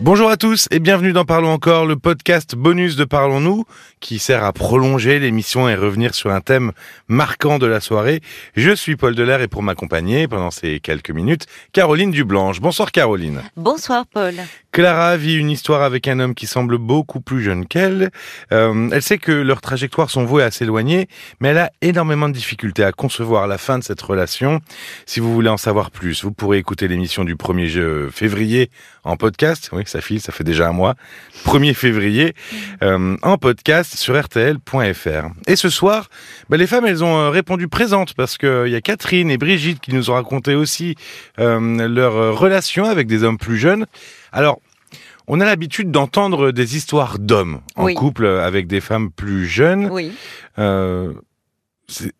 Bonjour à tous et bienvenue dans Parlons encore, le podcast bonus de Parlons-nous qui sert à prolonger l'émission et revenir sur un thème marquant de la soirée. Je suis Paul Delair et pour m'accompagner pendant ces quelques minutes, Caroline Dublanche. Bonsoir Caroline. Bonsoir Paul. Clara vit une histoire avec un homme qui semble beaucoup plus jeune qu'elle. Euh, elle sait que leurs trajectoires sont vouées à s'éloigner, mais elle a énormément de difficultés à concevoir la fin de cette relation. Si vous voulez en savoir plus, vous pourrez écouter l'émission du 1er février en podcast. Oui, ça file, ça fait déjà un mois. 1er février euh, en podcast sur rtl.fr. Et ce soir, bah, les femmes, elles ont euh, répondu présentes parce qu'il y a Catherine et Brigitte qui nous ont raconté aussi leur relation avec des hommes plus jeunes. Alors, on a l'habitude d'entendre des histoires d'hommes en Oui. couple avec des femmes plus jeunes. Oui. Euh,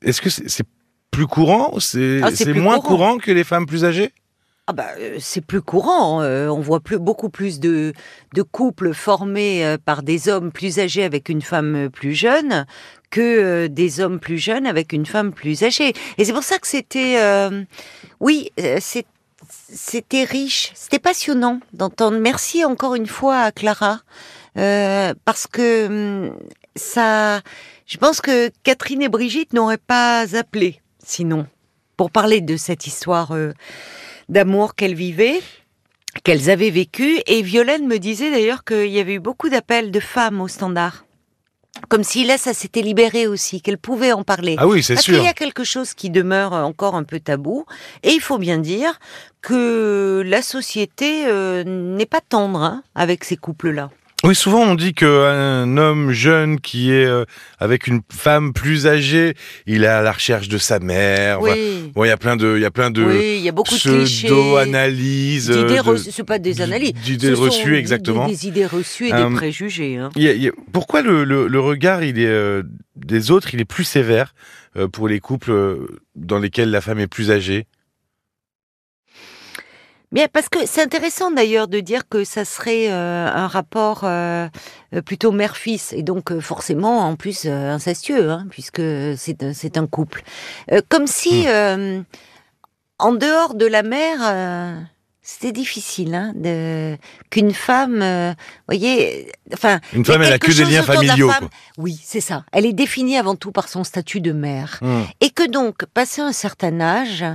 Est-ce que c'est plus courant C'est Ah, moins courant. courant que les femmes plus âgées? Ah bah, euh, c'est plus courant. euh, on voit plus, beaucoup plus de, de couples formés euh, par des hommes plus âgés avec une femme plus jeune que euh, des hommes plus jeunes avec une femme plus âgée. Et c'est pour ça que c'était, oui, c'est- c'était riche, c'était passionnant d'entendre. Merci encore une fois à Clara euh, parce que hum, ça, je pense que Catherine et Brigitte n'auraient pas appelé sinon pour parler de cette histoire. euh, d'amour qu'elles vivaient, qu'elles avaient vécu. Et Violaine me disait d'ailleurs qu'il y avait eu beaucoup d'appels de femmes au standard. Comme si là, ça s'était libéré aussi, qu'elles pouvaient en parler. Ah oui, c'est Parce sûr. qu'il y a quelque chose qui demeure encore un peu tabou. Et il faut bien dire que la société euh, n'est pas tendre hein, avec ces couples-là. Oui, souvent on dit qu'un homme jeune qui est euh, avec une femme plus âgée, il est à la recherche de sa mère. Enfin, Oui. bon, il y a plein de, il y a plein de oui, il y a beaucoup de clichés. pseudo-analyses. euh, D'idées reçues, c'est pas des analyses. d'idées reçues, exactement. Des, des idées reçues et Euh, des préjugés. hein. Il y a- il y a- pourquoi le, le- le regard il est euh, des autres, il est plus sévère euh, pour les couples euh, dans lesquels la femme est plus âgée? Bien, parce que c'est intéressant d'ailleurs de dire que ça serait euh, un rapport euh, euh, plutôt mère-fils et donc euh, forcément en plus euh, incestueux, hein, puisque c'est un, c'est un couple. Euh, comme si euh, en dehors de la mère, euh, c'était difficile hein, de qu'une femme, euh, voyez, enfin. Une femme, elle a que des liens familiaux. femme. Oui, c'est ça. Elle est définie avant tout par son statut de mère. Hmm. Et que donc, passé un certain âge,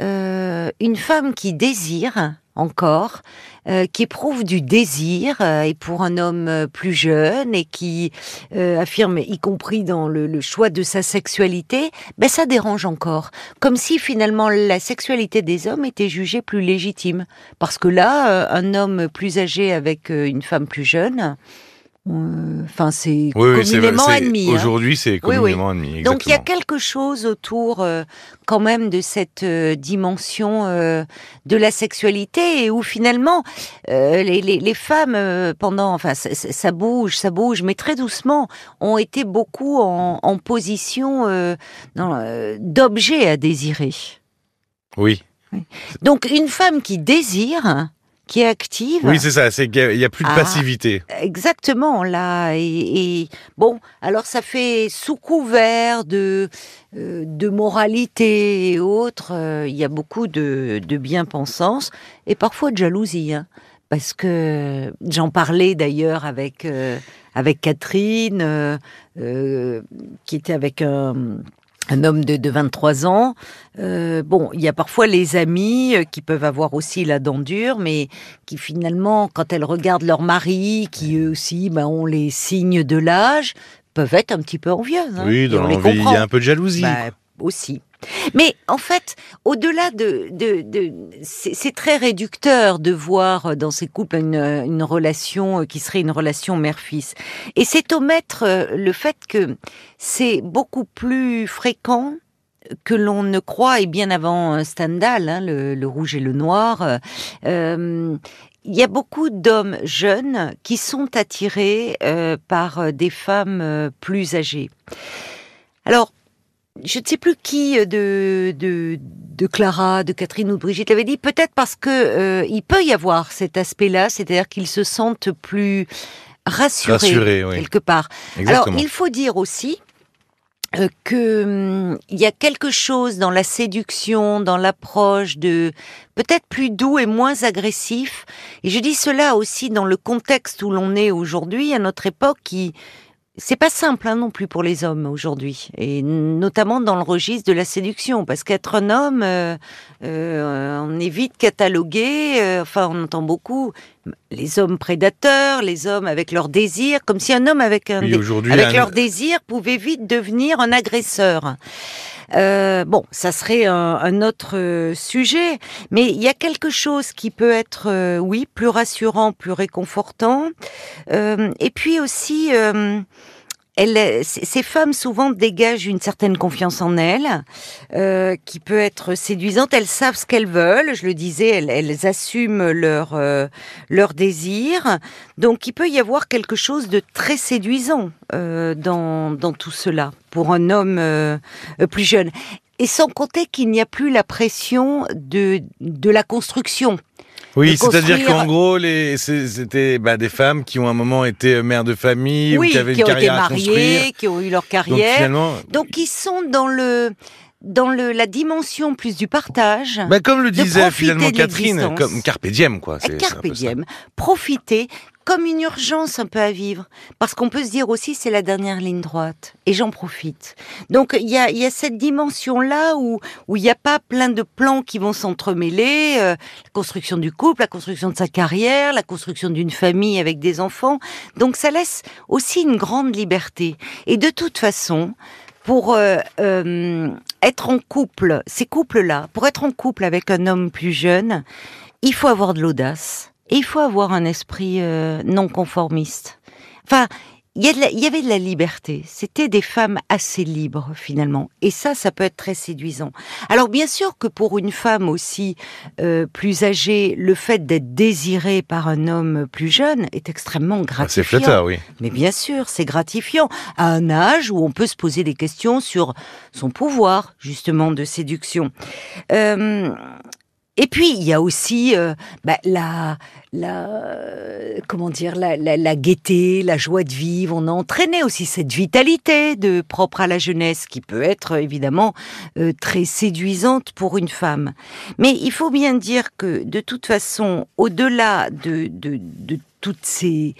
euh, une femme qui désire encore, euh, qui éprouve du désir, euh, et pour un homme euh, plus jeune, et qui euh, affirme, y compris dans le, le choix de sa sexualité, ben ça dérange encore. Comme si finalement la sexualité des hommes était jugée plus légitime. Parce que là, euh, un homme plus âgé avec euh, une femme plus jeune, enfin c'est Oui, communément admis. hein. Aujourd'hui, c'est Oui, oui. communément admis. Donc il y a quelque chose autour euh, quand même de cette euh, dimension euh, de la sexualité et où finalement euh, les, les, les femmes euh, pendant enfin ça, bouge ça bouge mais très doucement ont été beaucoup en, en position euh, euh, d'objet à désirer. Oui, Donc une femme qui désire, qui est active, oui, c'est ça. C'est qu'il y a plus de Ah. passivité. Exactement, là. Et, et bon, alors ça fait sous couvert de, euh, de moralité et autres, euh, il y a beaucoup de, de bien-pensance et parfois de jalousie. hein. parce que j'en parlais d'ailleurs avec, euh, avec Catherine, qui était avec un un homme de, de 23 ans. Euh, bon, il y a parfois les amis euh, qui peuvent avoir aussi la dent dure, mais qui finalement, quand elles regardent leur mari, qui eux aussi ben, ont les signes de l'âge, peuvent être un petit peu envieuses. hein, oui, dans l'envie, il y a un peu de jalousie. Bah, aussi. Mais en fait, au-delà de, c'est très réducteur de voir dans ces couples une, une relation qui serait une relation mère-fils. Et c'est omettre euh, le fait que c'est beaucoup plus fréquent que l'on ne croit, et bien avant euh, Stendhal, hein, le, rouge et le noir, euh, euh, il y a beaucoup d'hommes jeunes qui sont attirés euh, par euh, des femmes euh, plus âgées. Alors, je ne sais plus qui euh, de, de, de Clara, de Catherine ou de Brigitte l'avait dit, peut-être parce que euh, il peut y avoir cet aspect-là, c'est-à-dire qu'ils se sentent plus rassurés, Rassurés, oui. quelque part. Exactement. Alors, il faut dire aussi euh, que hum, il y a quelque chose dans la séduction, dans l'approche de peut-être plus doux et moins agressif. Et je dis cela aussi dans le contexte où l'on est aujourd'hui, à notre époque, qui c'est pas simple hein, non plus pour les hommes aujourd'hui, et notamment dans le registre de la séduction, parce qu'être un homme, euh, euh, on est vite catalogué. Euh, enfin, on entend beaucoup les hommes prédateurs, les hommes avec leurs désirs, comme si un homme avec un avec leurs désirs pouvait vite devenir un agresseur. Euh, bon, ça serait un, autre sujet, mais il y a quelque chose qui peut être, oui, plus rassurant, plus réconfortant, et puis aussi elle, ces femmes souvent dégagent une certaine confiance en elles, euh, qui peut être séduisante. Elles savent ce qu'elles veulent. Je le disais, elles, elles assument leur euh, leur désir. Donc, il peut y avoir quelque chose de très séduisant euh, dans dans tout cela pour un homme euh, plus jeune. Et sans compter qu'il n'y a plus la pression de de la construction. Oui, c'est-à-dire qu'en gros, les, c'était bah, des femmes qui ont un moment été euh, mères de famille ou qui avaient une carrière ont été mariées, qui ont eu leur carrière. Donc, ils sont dans le dans le, la dimension plus du partage. Bah comme le disait finalement Catherine, comme carpe diem quoi. Carpe diem, profiter comme une urgence un peu à vivre, parce qu'on peut se dire aussi c'est la dernière ligne droite, et j'en profite. Donc il y a, y a, cette dimension-là où où il n'y a pas plein de plans qui vont s'entremêler, euh, la construction du couple, la construction de sa carrière, la construction d'une famille avec des enfants. Donc ça laisse aussi une grande liberté. Et de toute façon, pour euh, euh, être en couple, ces couples-là, pour être en couple avec un homme plus jeune, il faut avoir de l'audace et il faut avoir un esprit euh, non conformiste. Enfin, il y, avait de la liberté. C'était des femmes assez libres finalement, et ça, ça peut être très séduisant. Alors bien sûr que pour une femme aussi euh, plus âgée, le fait d'être désirée par un homme plus jeune est extrêmement ah, gratifiant. c'est flatteur, oui. Mais bien sûr, c'est gratifiant à un âge où on peut se poser des questions sur son pouvoir justement de séduction. Euh, et puis il y a aussi euh, bah, la, la, comment dire, la, la, la, gaieté, la joie de vivre. On a entraîné aussi cette vitalité de propre à la jeunesse qui peut être évidemment euh, très séduisante pour une femme. Mais il faut bien dire que de toute façon, au-delà de, de, de toutes ces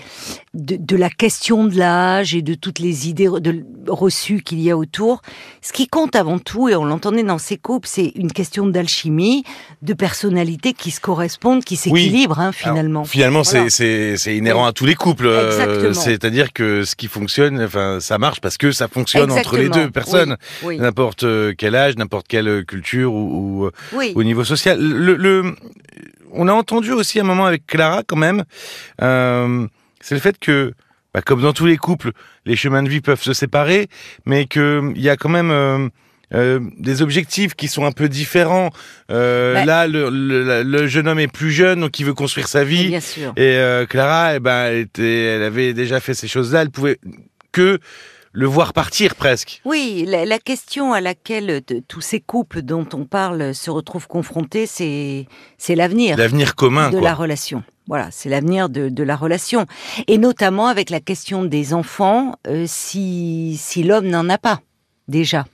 de, de, la question de l'âge et de toutes les idées de, reçues qu'il y a autour. Ce qui compte avant tout, et on l'entendait dans ces couples, c'est une question d'alchimie, de personnalité qui se correspondent, qui s'équilibrent hein, finalement. finalement, c'est inhérent à tous les couples. Euh, c'est-à-dire que ce qui fonctionne, enfin, ça marche parce que ça fonctionne entre les deux personnes, n'importe euh, quel âge, n'importe quelle culture ou, ou au niveau social. Le, le, on a entendu aussi un moment avec Clara quand même, euh, c'est le fait que, bah, comme dans tous les couples, les chemins de vie peuvent se séparer, mais qu'il y a quand même euh, euh, des objectifs qui sont un peu différents. Bah là, le, jeune homme est plus jeune, donc il veut construire sa vie. Bien sûr. Et Clara, eh ben, elle, était, elle avait déjà fait ces choses-là. Elle pouvait que le voir partir presque. Oui, la, question à laquelle tous ces couples dont on parle se retrouvent confrontés, c'est l'avenir. L'avenir commun de la relation. Voilà, c'est l'avenir de, la relation, et notamment avec la question des enfants, euh, si si l'homme n'en a pas déjà.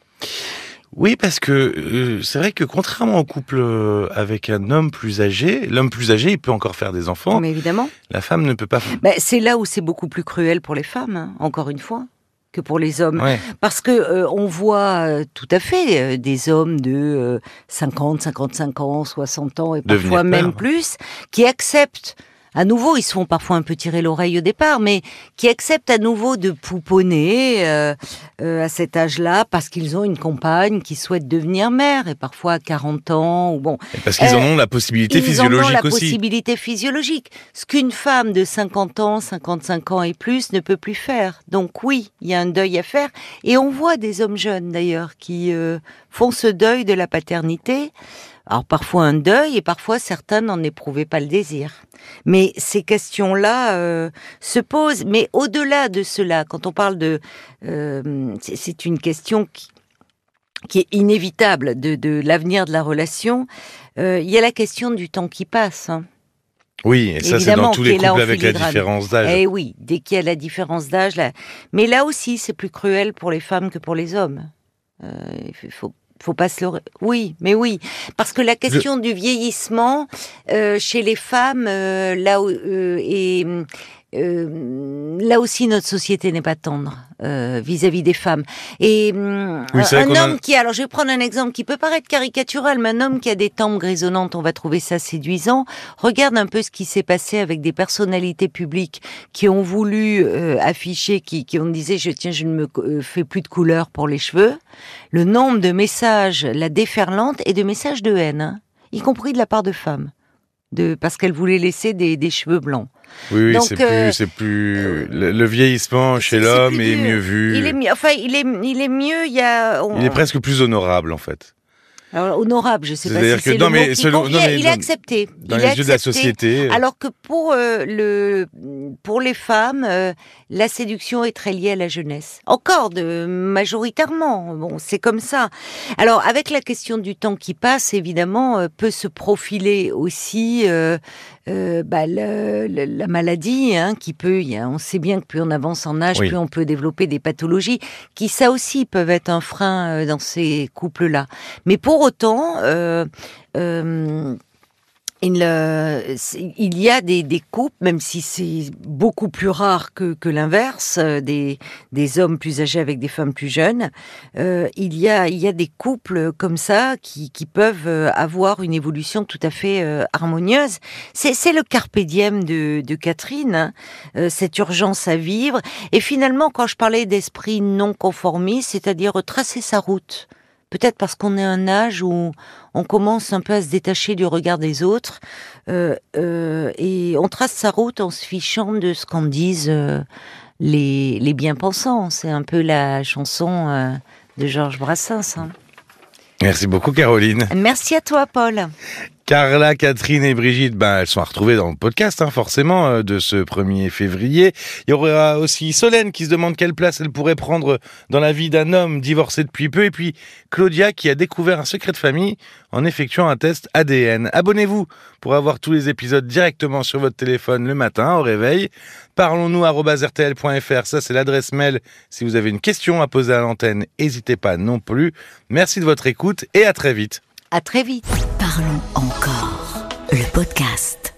Oui, parce que euh, c'est vrai que contrairement au couple euh, avec un homme plus âgé, l'homme plus âgé, il peut encore faire des enfants. Mais évidemment. La femme ne peut pas. Ben, c'est là où c'est beaucoup plus cruel pour les femmes, hein, encore une fois que pour les hommes. Parce que euh, on voit euh, tout à fait euh, des hommes de 50, 55 ans, 60 ans et parfois même plus qui acceptent à nouveau, ils se font parfois un peu tirer l'oreille au départ, mais qui acceptent à nouveau de pouponner euh, euh, à cet âge-là parce qu'ils ont une compagne qui souhaite devenir mère et parfois à 40 ans ou bon. parce qu'ils en ont la possibilité physiologique aussi. Ils ont la possibilité physiologique, ce qu'une femme de 50 ans, 55 ans et plus ne peut plus faire. Donc oui, il y a un deuil à faire et on voit des hommes jeunes d'ailleurs qui euh, font ce deuil de la paternité. Alors parfois un deuil et parfois certains n'en éprouvaient pas le désir. Mais ces questions-là euh, se posent. Mais au-delà de cela, quand on parle de, euh, c'est une question qui, qui est inévitable de, de l'avenir de la relation. Euh, il y a la question du temps qui passe. Hein. Oui, et ça c'est dans tous les couples avec la différence d'âge. Eh oui, dès qu'il y a la différence d'âge, là. Mais là aussi, c'est plus cruel pour les femmes que pour les hommes. Il faut faut pas se le. Oui, mais oui, parce que la question du vieillissement euh, chez les femmes, euh, là où, euh, et euh, là aussi notre société n'est pas tendre euh, vis-à-vis des femmes. Et hum, Oui, un a- homme qui, alors je vais prendre un exemple qui peut paraître caricatural, mais un homme qui a des tempes grisonnantes, on va trouver ça séduisant. Regarde un peu ce qui s'est passé avec des personnalités publiques qui ont voulu euh, afficher, qui, qui ont disait, je tiens, je ne me fais plus de couleur pour les cheveux. Le nombre de messages, la déferlante et de messages de haine, hein, y compris de la part de femmes, de parce qu'elles voulaient laisser des, des cheveux blancs. Oui, oui, c'est euh, plus, c'est plus, le, le vieillissement chez l'homme est mieux vu. Il est mieux, enfin, il est, il est mieux. Il y a, on- Il est presque plus honorable en fait. Alors, honorable, je sais pas si c'est non, le mais mot qui selon- non, mais il est accepté. Dans il les est yeux de la société. Alors que pour euh, le pour les femmes, euh, la séduction est très liée à la jeunesse. Encore de majoritairement. Bon, c'est comme ça. Alors avec la question du temps qui passe, évidemment, euh, peut se profiler aussi euh, euh, bah, le- le- la maladie, hein, qui peut. on sait bien que plus on avance en âge, Oui. plus on peut développer des pathologies, qui ça aussi peuvent être un frein euh, dans ces couples-là. Mais pour autant. euh, il, y a des, des couples, même si c'est beaucoup plus rare que, que l'inverse, euh, des, des hommes plus âgés avec des femmes plus jeunes, euh, il, y a, il y a des couples comme ça qui, qui peuvent euh, avoir une évolution tout à fait euh, harmonieuse. C'est, le carpe diem de, de Catherine, hein, cette urgence à vivre. Et finalement, quand je parlais d'esprit non conformiste, c'est-à-dire tracer sa route, peut-être parce qu'on est à un âge où on commence un peu à se détacher du regard des autres euh, euh, et on trace sa route en se fichant de ce qu'en disent euh, les, les bien-pensants. C'est un peu la chanson de Georges Brassens. hein. Merci beaucoup Caroline. Merci à toi, Paul. Carla, Catherine et Brigitte, ben, elles sont à retrouver dans le podcast, hein, forcément, euh, de ce 1er février. Il y aura aussi Solène qui se demande quelle place elle pourrait prendre dans la vie d'un homme divorcé depuis peu. Et puis Claudia qui a découvert un secret de famille en effectuant un test ADN. Abonnez-vous pour avoir tous les épisodes directement sur votre téléphone le matin au réveil. Parlons-nous rtl.fr, ça c'est l'adresse mail. Si vous avez une question à poser à l'antenne, n'hésitez pas non plus. Merci de votre écoute et à très vite. À très vite. Parlons encore. Le podcast.